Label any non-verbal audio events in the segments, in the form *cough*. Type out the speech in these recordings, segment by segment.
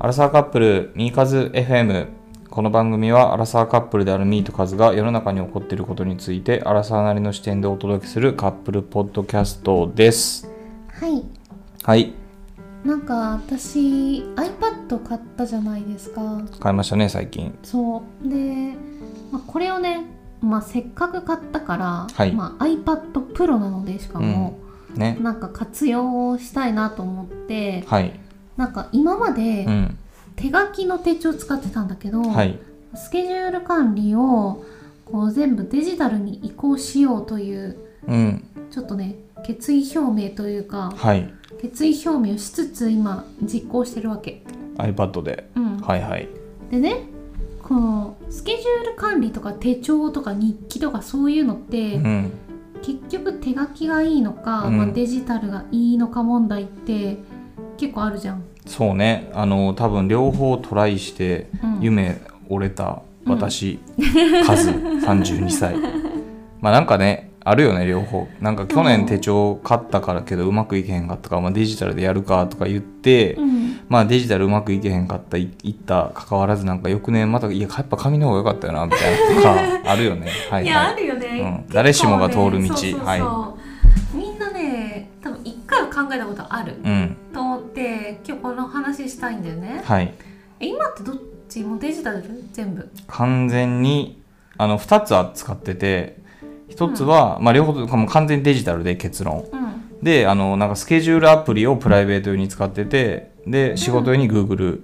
アラサーカップルミーカズ FM この番組はアラサーカップルであるミーとカズが世の中に起こっていることについてアラサーなりの視点でお届けするカップルポッドキャストです。はい。はい。なんか私 iPad 買ったじゃないですか。買いましたね最近。そう。で、まあ、これをね、まあ、せっかく買ったから、はい。まあ、iPad Pro なのでしかも、ね。なんか活用したいなと思ってはいなんか今までうん。手書きの手帳使ってたんだけど、はい。スケジュール管理をこう全部デジタルに移行しようといううん。ちょっとね決意表明というかはい。決意表明をしつつ今実行してるわけ。iPad で。うん。はいはい。でねこのスケジュール管理とか手帳とか日記とかそういうのって、うん。結局手書きがいいのか、うん。まあ、デジタルがいいのか問題って結構あるじゃん。そうね。あの多分両方トライしてうん。夢折れた私、カズ *laughs* 32歳。まあなんかねあるよね両方。なんか去年手帳買ったからけどうまくいけへんかったから、まあ、デジタルでやるかとか言って、うん。まあデジタルうまくいけへんかったいいった。関わらずなんか翌年またいややっぱ紙の方が良かったよなみたいなとか *laughs* あるよね。はいい。や、はいあるよね、うん。結構誰しもが通る道。はみんなね多分一回は考えたことある。うん話したいんだよね。はいえ今ってどっち？もデジタル？全部？完全にあの2つは使ってて1つは、まあ両方とも完全にデジタルで結論うんであのなんかスケジュールアプリをプライベート用に使っててで仕事用に Google。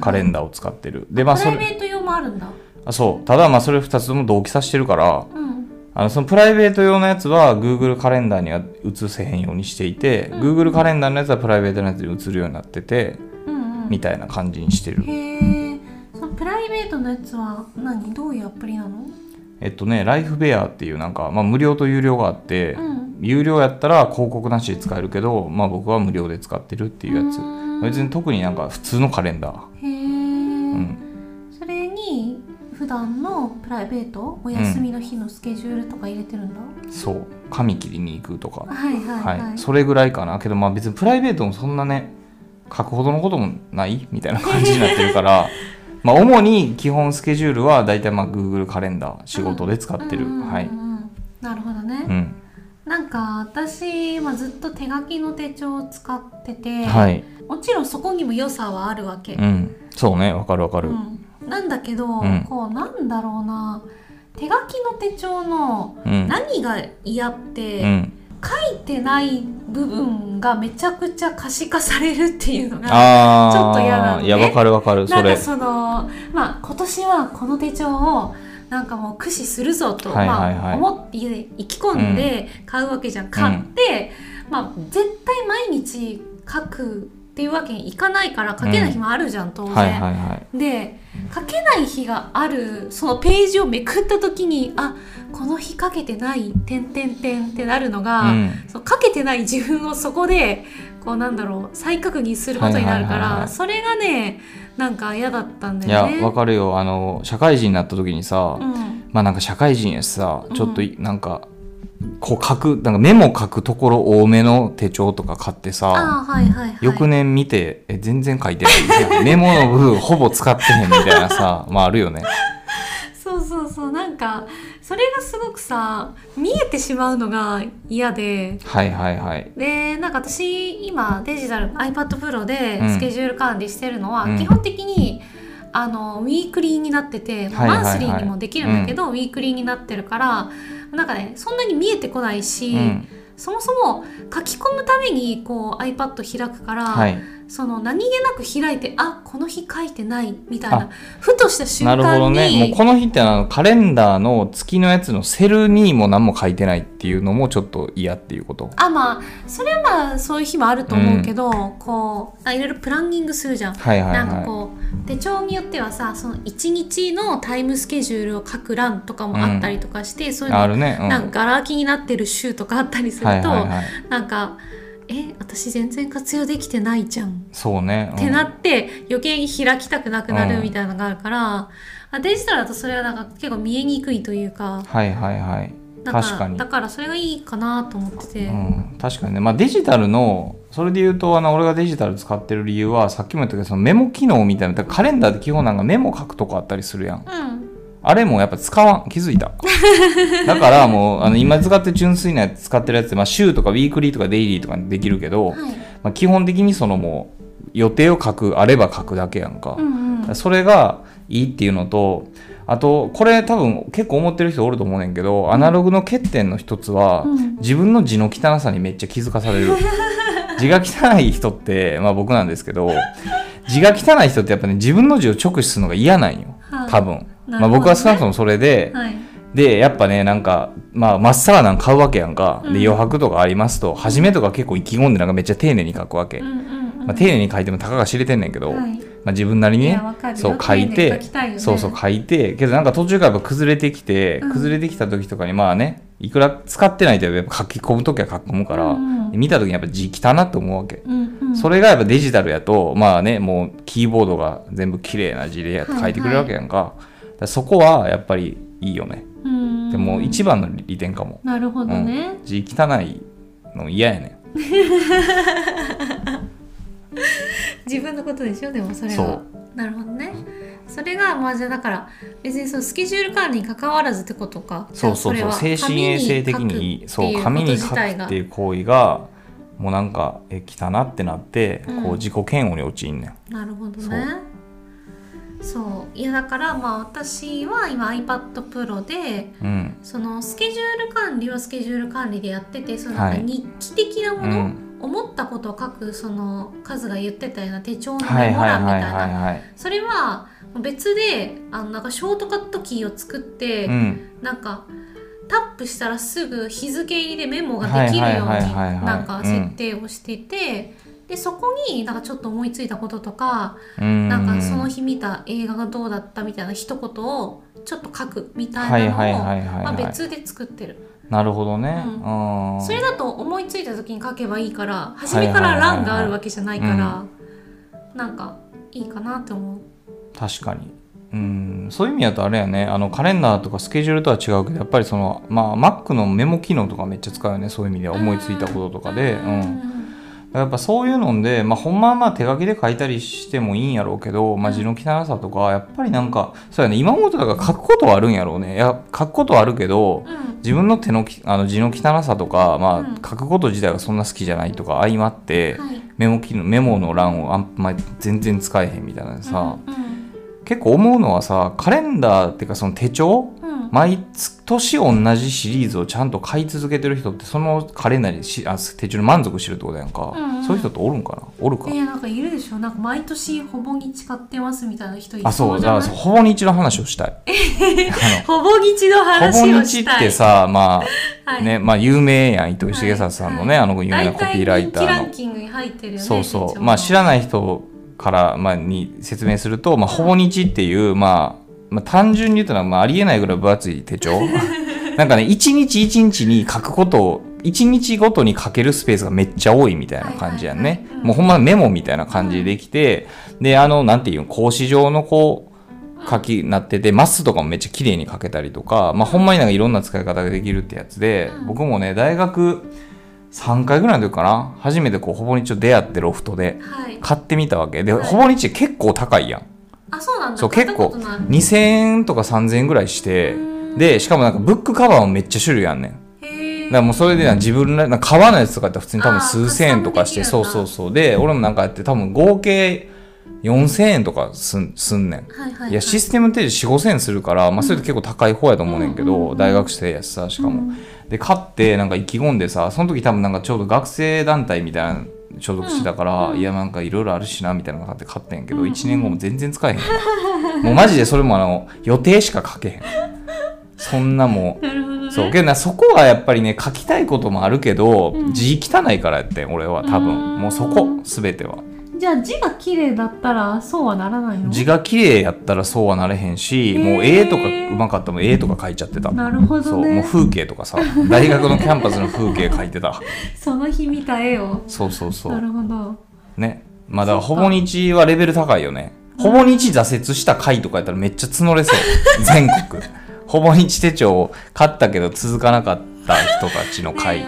カレンダーを使ってる、でまあプそれライベート用もあるんだ。あそうただまあそれ2つとも同期させてるからうん。あのそのプライベート用のやつは Google カレンダーには移せへんようにしていて、うん Google カレンダーのやつはプライベートのやつに移るようになっててうんうん。みたいな感じにしてるへえ。そのプライベートのやつは何？どういうアプリなの？えっとねライフベアっていうなんか、まあ、無料と有料があって、うん。有料やったら広告なしで使えるけど、まあ、僕は無料で使ってるっていうやつつ別に特になんか普通のカレンダー、へえ、うん、段のプライベートお休みの日のスケジュールとか入れてるんだ、そう。髪切りに行くとか、はいはいははい。い、それぐらいかな。けどまあ別にプライベートもそんなね書くほどのこともない？みたいな感じになってるから。*laughs* まあ主に基本スケジュールは大体まあ Google カレンダー仕事で使ってる、うんうんうんうんはい、なるほどね、うん。なんか私、まあ、ずっと手書きの手帳を使ってて、はい。もちろんそこにも良さはあるわけ、うんそうね。わかるわかる、うんなんだけど、ん。こうなんだろうな手書きの手帳のうん。何が嫌って、うん、書いてない部分がめちゃくちゃ可視化されるっていうのがちょっと嫌なのね。いやわかるわかるそれ。なんかそのまあ今年はこの手帳をなんかもう駆使するぞと、はいはいはい。まあ、思って意気込んで買うわけじゃん、買って、まあ絶対毎日書くっていうわけにいかないから書けない日もあるじゃん、当然。はいはいはい。で書けない日があるそのページをめくった時にあこの日書けてない「てんてんてん」ってなるのが、うん。そう書けてない自分をそこでこうなんだろう再確認することになるから、はいはいはいはい。それがねなんか嫌だったんだいよね。やわかるよ。あの社会人になった時にさ、うん。まあなんか社会人やしさうんちょっといなんかこう書くなんかメモ書くところ多めの手帳とか買ってさはいはいはい。翌年見てえ全然書いてない。メモの部分ほぼ使ってへんみたいなさ *laughs* まああるよね。そうそうそうなんかそれがすごくさ見えてしまうのが嫌で。はいはいはい。でなんか私今デジタル iPad Pro でうん。スケジュール管理してるのは、うん。基本的にあのウィークリーになってて、はいはいはい。マンスリーにもできるんだけど、ウィークリーになってるからなんかねそんなに見えてこないし、うん。そもそも書き込むためにこう iPad 開くから、はいその何気なく開いてあこの日書いてないみたいあなふとした瞬なるほど間に、ね。もうこの日ってあのカレンダーの月のやつのセルにも何も書いてないっていうのもちょっと嫌っていうこと。あまあそれはまあそういう日もあると思うけど、こうあいろいろプランニングするじゃん。はいはいなんかはこう手帳によってはさその1日のタイムスケジュールを書く欄とかもあったりとかして、そういうのいあるね、うん、なんかガラ空きになってる週とかあったりすると、はいはいはい。なんかえ私全然活用できてないじゃん、そうね、うん。ってなって余計に開きたくなくなうんるみたいなのがあるから、あデジタルだとそれはなんか結構見えにくいというかはいはいはい。確かに。だからそれがいいかなと思ってて、うん、確かにね、まあ、デジタルのそれで言うとあの俺がデジタル使ってる理由はさっきも言ったけどそのメモ機能みたいなカレンダーって基本なんかメモ書くとこあったりするやん。うんあれもやっぱ使わん気づいた。*laughs* だからもうあの今使ってる純粋なやつ使ってるやつまあ、週とかウィークリーとかデイリーとかにできるけど、はい。まあ、基本的にそのもう予定を書くあれば書くだけやんか。う、んうん。それがいいっていうのとあとこれ多分結構思ってる人おると思うねんけどアナログの欠点の一つは、うん。自分の字の汚さにめっちゃ気づかされる。*laughs* 字が汚い人ってまあ僕なんですけど字が汚い人ってやっぱね自分の字を直視するのが嫌なんよ。はい多分、まあ、僕は少なくともそれで、はい。でやっぱねなんかまあまっさらなん買うわけやんか、うん。で余白とかありますと初めとか結構意気込んでなんかめっちゃ丁寧に書くわけ、まあ、丁寧に書いてもたかが知れてんねんけど、はいまあ、自分なりにいねそう書いてね。そうそう書いてけどなんか途中からやっぱ崩れてきて、うん。崩れてきた時とかにまあねいくら使ってないとやっぱ書き込む時は書き込むから、うんうん。見た時にやっぱ字汚なって思うわけ、うんうん。それがやっぱデジタルやとまあねもうキーボードが全部綺麗な字でやって書いてくれるわけやんか,、だからそこはやっぱりいいよね。うん。でも一番の利点かも、なるほどね、うん、字汚いの嫌やねん *laughs* 自分のことでしょでもそれそはなるほどね。それがまあじゃあだから別にそのスケジュール管理に関わらずってことか。そうそうそう。精神衛生的にいいそう紙に書くっていう行為がもうなんかえ来たなってなって、うん。こう自己嫌悪に陥んねん。なるほどね。そう。いやだからまあ私は今 iPad Pro でうん。そのスケジュール管理はスケジュール管理でやっててその日記的なもの、うん思ったことを書くその数が言ってたような手帳のはいメモ欄みたいなそれは別であのなんかショートカットキーを作って、うん。なんかタップしたらすぐ日付入りでメモができるようになんか設定をしてて、でそこになんかちょっと思いついたこととか、うん。なんかその日見た映画がどうだったみたいな一言をちょっと書くみたいなのを、別で作ってる、なるほどね、ううん。それだと思いついた時に書けばいいから初めから欄があるわけじゃないから、なんかいいかなって思う。確かに。うん。そういう意味だとあれやね。あのカレンダーとかスケジュールとは違うけどやっぱりそのまあ Mac のメモ機能とかめっちゃ使うよね。そういう意味では思いついたこととかで。うんやっぱそういうので、まあ、ほんまはまあ手書きで書いたりしてもいいんやろうけど、まあ、字の汚さとかやっぱりなんかそうやね今思うとだから書くことはあるんやろ。うねいや書くことはあるけどうん。自分の手のきあの字の汚さとか、まあうん。書くこと自体がそんな好きじゃないとか相まって、はい。メモ機能メモの欄をあんま全然使えへんみたいなさ、うん。うん。結構思うのはさカレンダーっていうかその手帳うん毎年同じシリーズをちゃんと買い続けてる人ってそのカレンダーにしあ手帳に満足してるってことやんか、うんうん。そういう人っておるんかな？おるかいやなんかいるでしょ。なんか毎年ほぼ日買ってますみたいな人いあそうだからほぼ日の話をしたい。あほぼ日のの話ほぼ日ってさまあ *laughs* はい。ねまあ有名やん糸井重里さんのね、はい。あの有名なコピーライターの大体人気ランキングに入ってるよねそうそう。まあ知らない人から、まあ、に説明すると、まあ、ほぼ日っていう、まあ、まあ単純に言うとまあありえないぐらい分厚い手帳。*laughs* なんかね一日一日に書くことを一日ごとに書けるスペースがめっちゃ多いみたいな感じやんね、もうほんまメモみたいな感じでできて、であのなんていうの格子状のこう書きなっててマスとかもめっちゃ綺麗に書けたりとか、まあ、ほんまになんかいろんな使い方ができるってやつで、うん。僕もね大学3回ぐらいの時かな初めてこうほぼ日と出会ってロフトではい。買ってみたわけ。で、はい。ほぼ日結構高いやんあそうなんだ。そう結構ことない。2000円とか3000円ぐらいしてうん。でしかもなんかブックカバーもめっちゃ種類あんねん。へえだからもうそれでな自分ら革のやつとかやったら普通に多分数千円とかしてそうそうそう。で俺もなんかやって多分合計4000円とかすんすんねん。はいはいい。やシステムって4 5千円するから、まあ、それって結構高い方やと思うねんけど、うんうんうん。大学生やしさしかも、で買ってなんか意気込んでさその時多分なんかちょうど学生団体みたいなの所属してたから、うんいやなんかいろいろあるしなみたいなのがあって買ってんけど、うん1年後も全然使えへん。もうマジでそれもあの予定しか書けへん。そんなもう *laughs* なるほどね。そうけどなそこはやっぱりね書きたいこともあるけど、うん。字汚いからやってん俺は多分。もうそこ全てはじゃあ字が綺麗だったらそうはならないの？字が綺麗やったらそうはなれへんし、もう絵とかうまかったらもう絵とか描いちゃってた。なるほどそうもうね風景とかさ大学のキャンパスの風景描いてた。その日見た絵を。そうそうそなうるほど。ね。まあだほぼ日はレベル高いよね。ほぼ日挫折した回とかやったらめっちゃ募れそう。*laughs* 全国。ほぼ日手帳を買ったけど続かなかった人たちの回、ね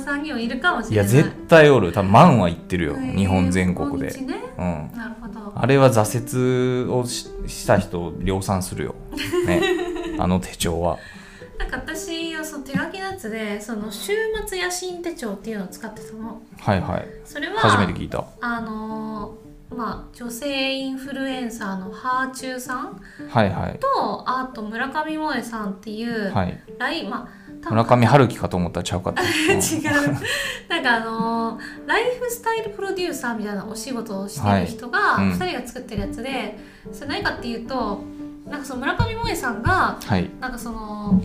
えリスナナーさんにもいるかもしいやれない。絶対おる。多分万は言ってるよ、へー日本全国で。ね。うん。なるほど。あれは挫折をしした人を量産するよ、*laughs* ね、あの手帳は。なんか私はその手書きのやつでその週末野心手帳っていうのを使ってたの。はいはい。それは初めて聞いた。あのーまあ女性インフルエンサーのハーチューさんはいはい。とあと村上萌えさんっていう、はい。ライまあ村上春樹かと思ったらちゃうかった。*laughs* 違う。なんかあのーライフスタイルプロデューサーみたいなお仕事をしてる人がはい。うん。2人が作ってるやつで、それ何かっていうとなんかその村上萌さんがはい。なんかその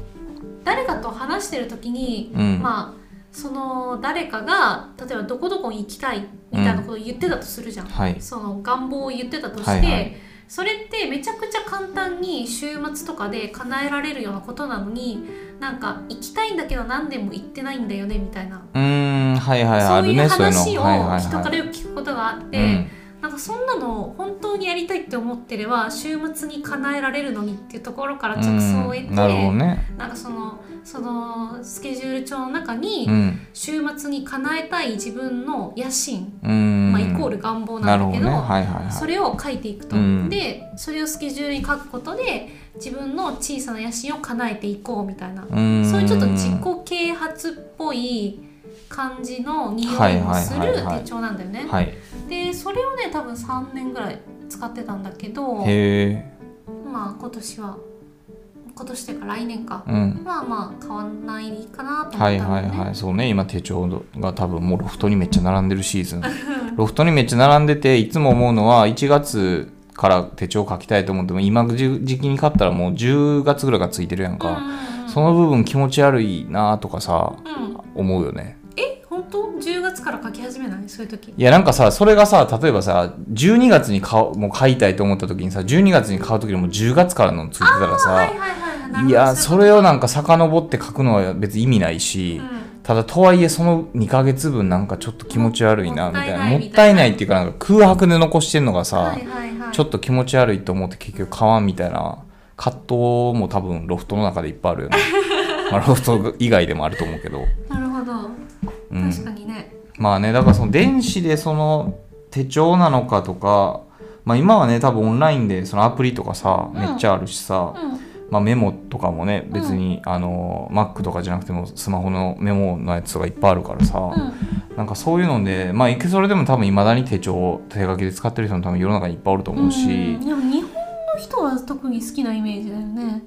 誰かと話してる時に、うん。まあその誰かが例えばどこどこに行きたいみたいなことを言ってたとするじゃん、はい。その願望を言ってたとして、はいはいそれってめちゃくちゃ簡単に週末とかで叶えられるようなことなのになんか行きたいんだけど何年も行ってないんだよねみたいな、うーんはいはいあそういう話を人からはいよく聞くことがあって、うんなんかそんなの本当にやりたいって思ってれば週末に叶えられるのにっていうところから着想を得て、うんなるほどね。なんかそのそのスケジュール帳の中に、うん。週末に叶えたい自分の野心、うん。まあ、イコール願望なんだけどね。はいはいはい。それを書いていくと、うん。でそれをスケジュールに書くことで自分の小さな野心を叶えていこうみたいな、うん。そういうちょっと自己啓発っぽい感じの匂いもするはいはい。はいはい手帳なんだよね。はいでそれをね多分3年ぐらい使ってたんだけどへえ。まあ今年は今年というか来年か、うん。まあまあ変わんないかなと思ったんだはい。はいはいそうね。今手帳が多分もうロフトにめっちゃ並んでるシーズン。*laughs* ロフトにめっちゃ並んでていつも思うのは1月から手帳書きたいと思っても今時時期に買ったらもう10月ぐらいがついてるやんか、うんうんうんその部分気持ち悪いなとかさうん。思うよね。え本当？10月から書き始そういう時。いやなんかさそれがさ例えばさ12月に買うもう買いたいと思った時にさ12月に買う時にもう10月からのついてたらさ、はいやそれをなんかそ遡って書くのは別に意味ないし、ういうことただとはいえその2ヶ月分なんかちょっと気持ち悪いなみたいな。もったたいな。いっていうかなんか空白で残してんのがうんさ、はいはいはい。ちょっと気持ち悪いと思って結局買わんみたいな。葛藤も多分ロフトの中でいっぱいあるよね。*laughs* まあロフト以外でもあると思うけど、なるほど。うん、確かにねまあねだからその電子でその手帳なのかとかまあ今はね多分オンラインでそのアプリとかさうん。めっちゃあるしさ、うん。まあ、メモとかもね別に、あの Mac とかじゃなくてもスマホのメモのやつとかいっぱいあるからさ、うん。なんかそういうのでまあそれでも多分いまだに手帳を手書きで使ってる人も多分世の中にいっぱいおると思うしん。でも日本の人は特に好きなイメージだよね。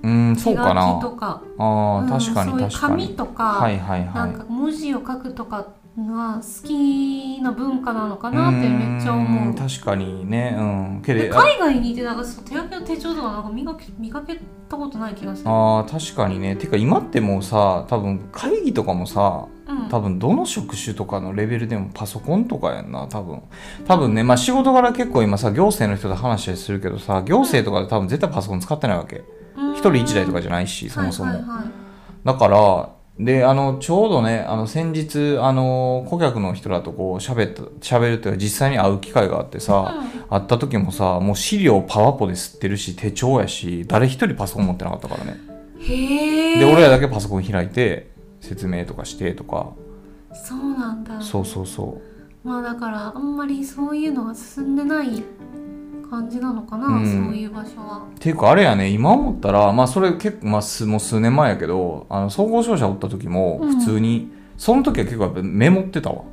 うんそうか手書きなとか。あーうん確かに確かに。紙とか、はいはいはい。なんか文字を書くとかが好きな文化なのかなってめっちゃ思う。うん確かにね。うん。け海外にいてなんか手書きの手帳とかなんか見かけ見かけたことない気がする。あー確かにね。てか今ってもうさ多分会議とかもさうん。多分どの職種とかのレベルでもパソコンとかやんな多分。多分ねまあ仕事柄結構今さ行政の人と話したりするけどさ行政とかで多分絶対パソコン使ってないわけ。うん。一人一台とかじゃないしそもそも、はい。はいはいだからであのちょうどねあの先日あの顧客の人らとこう喋った喋るっていうか実際に会う機会があってさ、会った時もさもう資料パワポで吸ってるし手帳やし誰一人パソコン持ってなかったからねへえ。で俺らだけパソコン開いて説明とかしてとかそうなんだ。そうそうそうまあだからあんまりそういうのが進んでない感じなのかな、うん。そういう場所は。っていうかあれやね今思ったらまあそれ結構、まあ、すもう数年前やけどあの総合商社おった時もうん。普通に、その時は結構やっぱメモってたわ。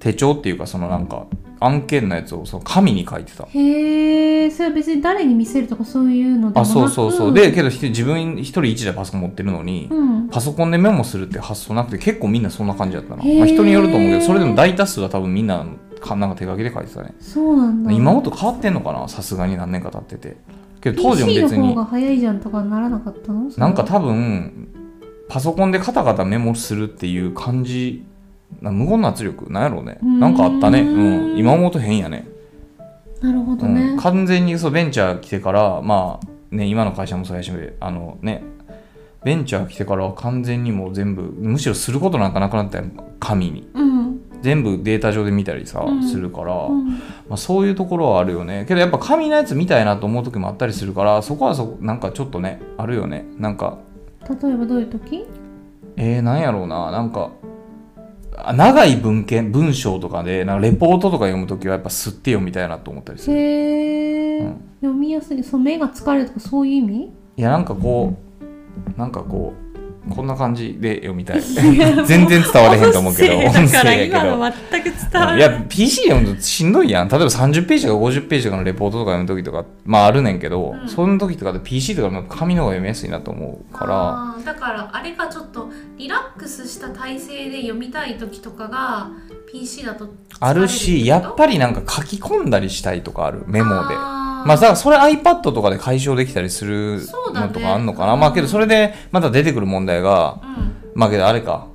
手帳っていうかそのなんか案件のやつをその紙に書いてた。へえ。それは別に誰に見せるとかそういうのでもなく。あそうそうそう。でけどひ自分一人一台パソコン持ってるのに、うん。パソコンでメモするって発想なくて結構みんなそんな感じだったな、まあ、人によると思うけどそれでも大多数は多分みんなかなんか手書きで書いてたね。そうなんだ。今もっと変わってんのかな？さすがに何年か経ってて。けど当時も PC 別にの方が早いじゃんとかならなかったの？なんか多分パソコンでカタカタメモするっていう感じな無言の圧力？なんやろうね。なんかあったね、うん、今思うと変やね。なるほどうん。ね。完全にそうベンチャー来てからまあね今の会社もそうやしあのねベンチャー来てからは完全にもう全部むしろすることなんかなくなったよ紙に。うん。全部データ上で見たりさ、うん。するから、うん。まあ、そういうところはあるよね。けどやっぱ紙のやつ見たいなと思う時もあったりするからそこはそなんかちょっとねあるよね。なんか例えばどういう時？えー、なんやろうな。なんかあ長い文献文章とかでなんかレポートとか読むときはやっぱ吸って読みたいなと思ったりする。へえ、うん。読みやすい。そう目が疲れるとかそういう意味？いやなんかこうなんかこうこんな感じで読みたい。全然伝われへんと思うけど音声だから今の全く伝わるいや PC 読むとしんどいやん。例えば30ページとか50ページとかのレポートとか読む時とかまああるねんけど、うん。その時とかで PC とかの紙の方が読みやすいなと思うから。だからあれがちょっとリラックスした体勢で読みたい時とかが PC だとあるしやっぱりりなんか書き込んだりしたいとかある。メモで。まあ、だからそれ iPad とかで解消できたりするのとかあんのかな、まあけどそれでまた出てくる問題がうん。まあけどあれか。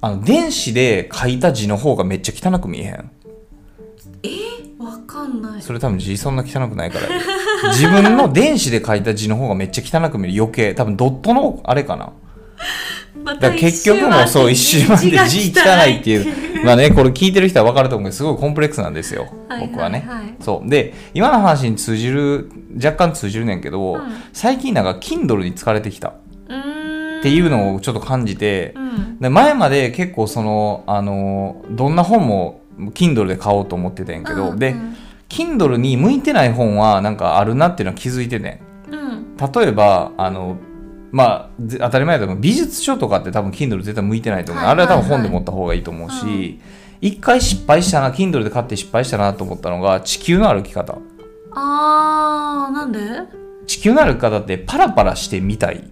あの電子で書いた字の方がめっちゃ汚く見えへん。わかんない。それ多分字そんな汚くないから。や *laughs* 自分の電子で書いた字の方がめっちゃ汚く見える。余計。多分ドットのあれかなまだ結局もそう一周回って字汚いっていう。まあねこれ聞いてる人は分かると思うけどす。ごいコンプレックスなんですよ僕はね、い。いいそう。で今の話に通じる若干通じるねんけど、うん。最近なんか Kindle に疲れてきた。っていうのをちょっと感じてう、ん。で前まで結構そのあのどんな本も Kindle で買おうと思ってたんやけど、でうん。Kindle に向いてない本はなんかあるなっていうのは気づいててうん。例えばあのまあぜ当たり前だと思う美術書とかって多分 Kindle 絶対向いてないと思う、はいあれは多分はいはい本で持った方がいいと思ううし、一回失敗したな Kindle で買って失敗したなと思ったのが地球の歩き方。あーなんで？地球の歩き方ってパラパラしてみたい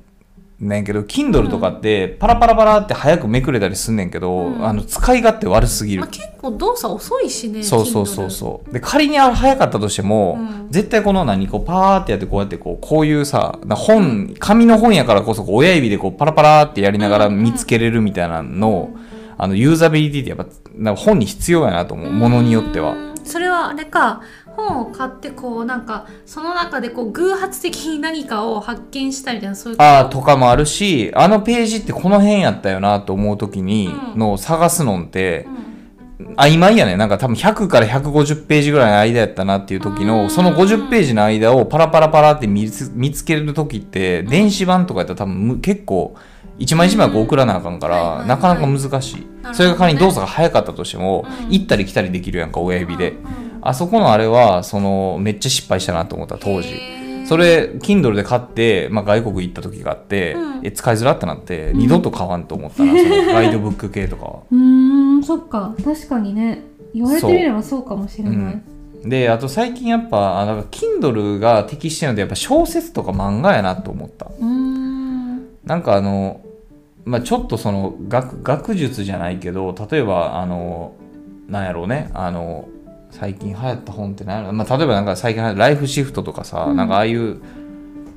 ねんけど Kindle とかってパラパラパラって早くめくれたりすんねんけど、うん。あの使い勝手悪すぎる。まあ、結構動作遅いしねそうそうそうそう。で仮に早かったとしても、うん。絶対この何こうパーってやってこうやってこうこういうさな本紙の本やからこそ親指でこうパラパラってやりながら見つけれるみたいなの、あのユーザビリティってやっぱ本に必要やなと思う。ものによっては。うん。それはあれか本を買ってこうなんかその中でこう偶発的に何かを発見したみたいなそういうああとかもあるしあのページってこの辺やったよなと思う時にうん。の探すのってうん。曖昧やね。なんか多分100から150ページぐらいの間やったなっていう時うん。のその50ページの間をパラパラパラって見つ見つける時って電子版とかやったら多分む結構一枚一枚こう送らなあかんからなかなか難しい。ね。それが仮に動作が早かったとしてもうん。行ったり来たりできるやんか親指で。うんあそこのあれはそのめっちゃ失敗したなと思った当時。それ Kindle で買って、まあ、外国行った時があって、うん。え使いづらってなって二度と買わんと思ったな、その *laughs* ガイドブック系とかは。うーんそっか。確かにね。言われてみればそうかもしれない。であと最近やっぱあなんか Kindle が適してるのでやっぱ小説とか漫画やなと思った。なんかあの、まあ、ちょっとその学学術じゃないけど例えばあのなんやろうね。あの最近流行った本って何やろ、まあ、例えばなんか最近流行ったライフシフトとかさ、うん。なんかああいう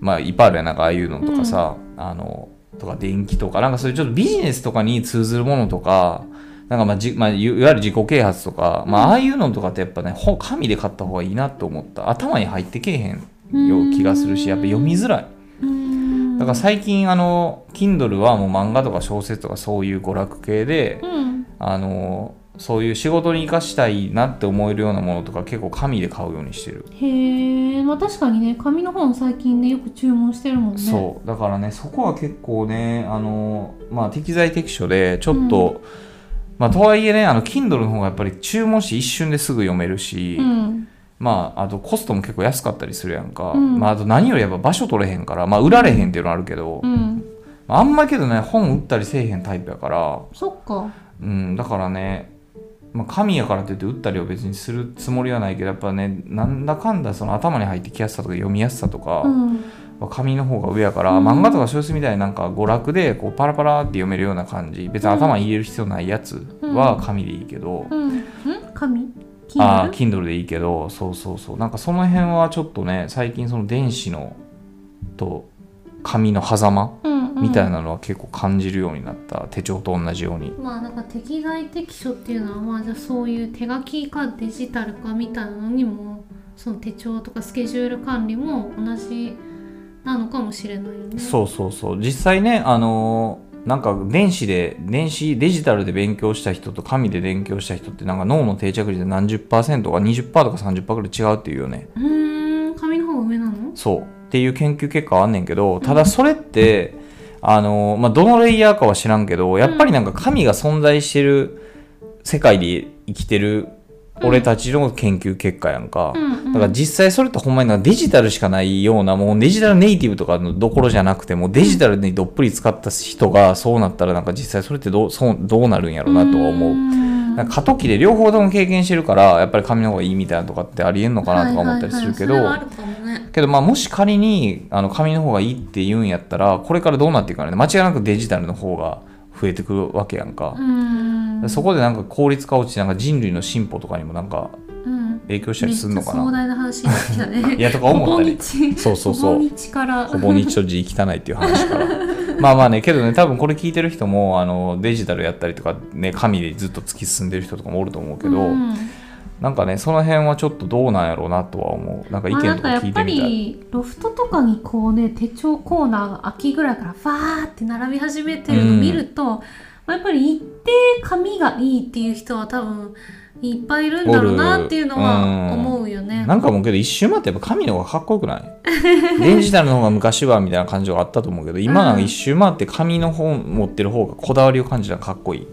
まあいっぱいあるやん。なんかああいうのとかさ、あのとか電気とかなんかそういうちょっとビジネスとかに通ずるものとかなんかまあじ、まあ、いいわゆる自己啓発とか、まあ、ああいうのとかってやっぱね本紙で買った方がいいなと思った。頭に入ってけえへんよう気がするしやっぱ読みづらい。だから最近あの Kindle はもう漫画とか小説とかそういう娯楽系で、うん。あのそういう仕事に生かしたいなって思えるようなものとか結構紙で買うようにしてる、へえまあ確かにね紙の本最近ねよく注文してるもんね。そう。だからねそこは結構ねあのまあ適材適所でちょっと、まあとはいえねあの Kindle の方がやっぱり注文して一瞬ですぐ読めるし、うん。まああとコストも結構安かったりするやんか、うん。まああと何よりやっぱ場所取れへんからまあ売られへんっていうのはあるけど、うん。あんまけどね本売ったりせえへんタイプやから。そっか。うん、だからね、まあ、神やからといって打ったりは別にするつもりはないけどやっぱねなんだかんだその頭に入ってきやすさとか読みやすさとかうん。は紙の方が上やから、うん。漫画とか小説みたいになんか娯楽でこうパラパラって読めるような感じ別に頭に入れる必要ないやつは紙でいいけど、うん。ん？紙？ああ Kindle？でいいけどそうそうそう。なんかその辺はちょっとね最近その電子のと紙の狭間うんうんみたいなのは結構感じるようになった手帳と同じように。まあなんか適材適所っていうのはまあじゃあそういう手書きかデジタルかみたいなのにもその手帳とかスケジュール管理も同じなのかもしれないよね。そうそうそう実際ねあのーなんか電子で電子デジタルで勉強した人と紙で勉強した人ってなんか脳の定着率で何十パーセントか20%とか30%ぐらい違うっていうよねうーん紙の方が上なの？そうっていう研究結果はあんねんけどただそれって、あのーまあ、どのレイヤーかは知らんけどやっぱりなんか紙が存在してる世界で生きてる俺たちの研究結果やんか、うんうん。だから実際それってほんまになんかデジタルしかないようなもうデジタルネイティブとかのどころじゃなくてもうデジタルにどっぷり使った人がそうなったらなんか実際それってどうそうどうなるんやろうなとは思う。過渡期で両方とも経験してるからやっぱり紙の方がいいみたいなとかってありえんのかなとか思ったりするけど、けどまあもし仮にあの紙の方がいいって言うんやったらこれからどうなっていくかね。間違いなくデジタルの方が増えてくるわけやんか。う、ん。そこでなんか効率化落ちてなんか人類の進歩とかにもなんかうん影響したりするのかめっちゃ壮な大な話になってきたね。*laughs* いやとか思ったり。そうそうそう。ほぼ日からほぼ日と字汚いっていう話から。*laughs* まあまあねけどね多分これ聞いてる人もあのデジタルやったりとかね紙でずっと突き進んでる人とかもおると思うけど、うん。なんかねその辺はちょっとどうなんやろうなとは思う。なんか意見とか聞いてみたい、りロフトとかにこうね手帳コーナーが秋ぐらいからファーって並び始めてるのを見ると、まあ、やっぱり一定紙がいいっていう人は多分いっぱいいるんだろうなっていうのは思うよね。なんかもうけど一周回ってやっぱ紙の方がかっこよくない？デジタルの方が昔はみたいな感じがあったと思うけど今なんか一周回って紙の方持ってる方がこだわりを感じたらかっこいい。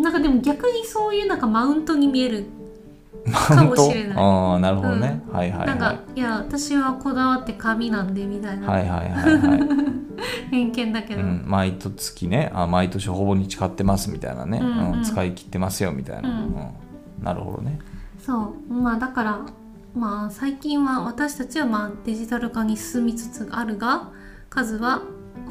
なんかでも逆にそういうなんかマウントに見えるかもしれない。ああなるほどね、はいはいなんかはいや私はこだわって紙なんでみたいな、はいはいはいはい、*laughs* 偏見だけど、うん、毎月ねあ毎年ほぼ日買ってますみたいなね、うんうん。うん使い切ってますよみたいな、うん。うん。なるほどね。そう。まあだからまあ最近は私たちはまあデジタル化に進みつつあるが数は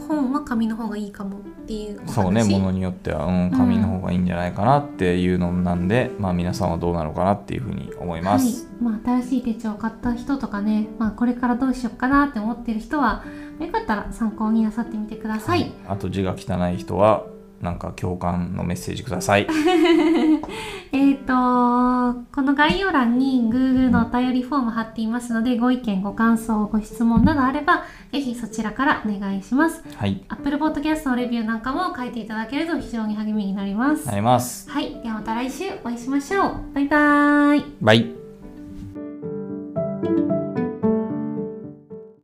本は紙の方がいいかもっていうそうねものによっては、うん、紙の方がいいんじゃないかなっていうのなんで、まあ皆さんはどうなのかなっていうふうに思いまはい。す、まあ、新しい手帳を買った人とかね、まあ、これからどうしようかなって思ってる人はよかったら参考になさってみてください、あと字が汚い人はなんか共感のメッセージください *laughs* えっ、とこの概要欄に Google のお便りフォーム貼っていますのでご意見ご感想ご質問などあればぜひそちらからお願いしますはい Apple Podcast のレビューなんかも書いていただけると非常に励みになります。なりますはい、ではまた来週お会いしましょう。バイバーイ。バイ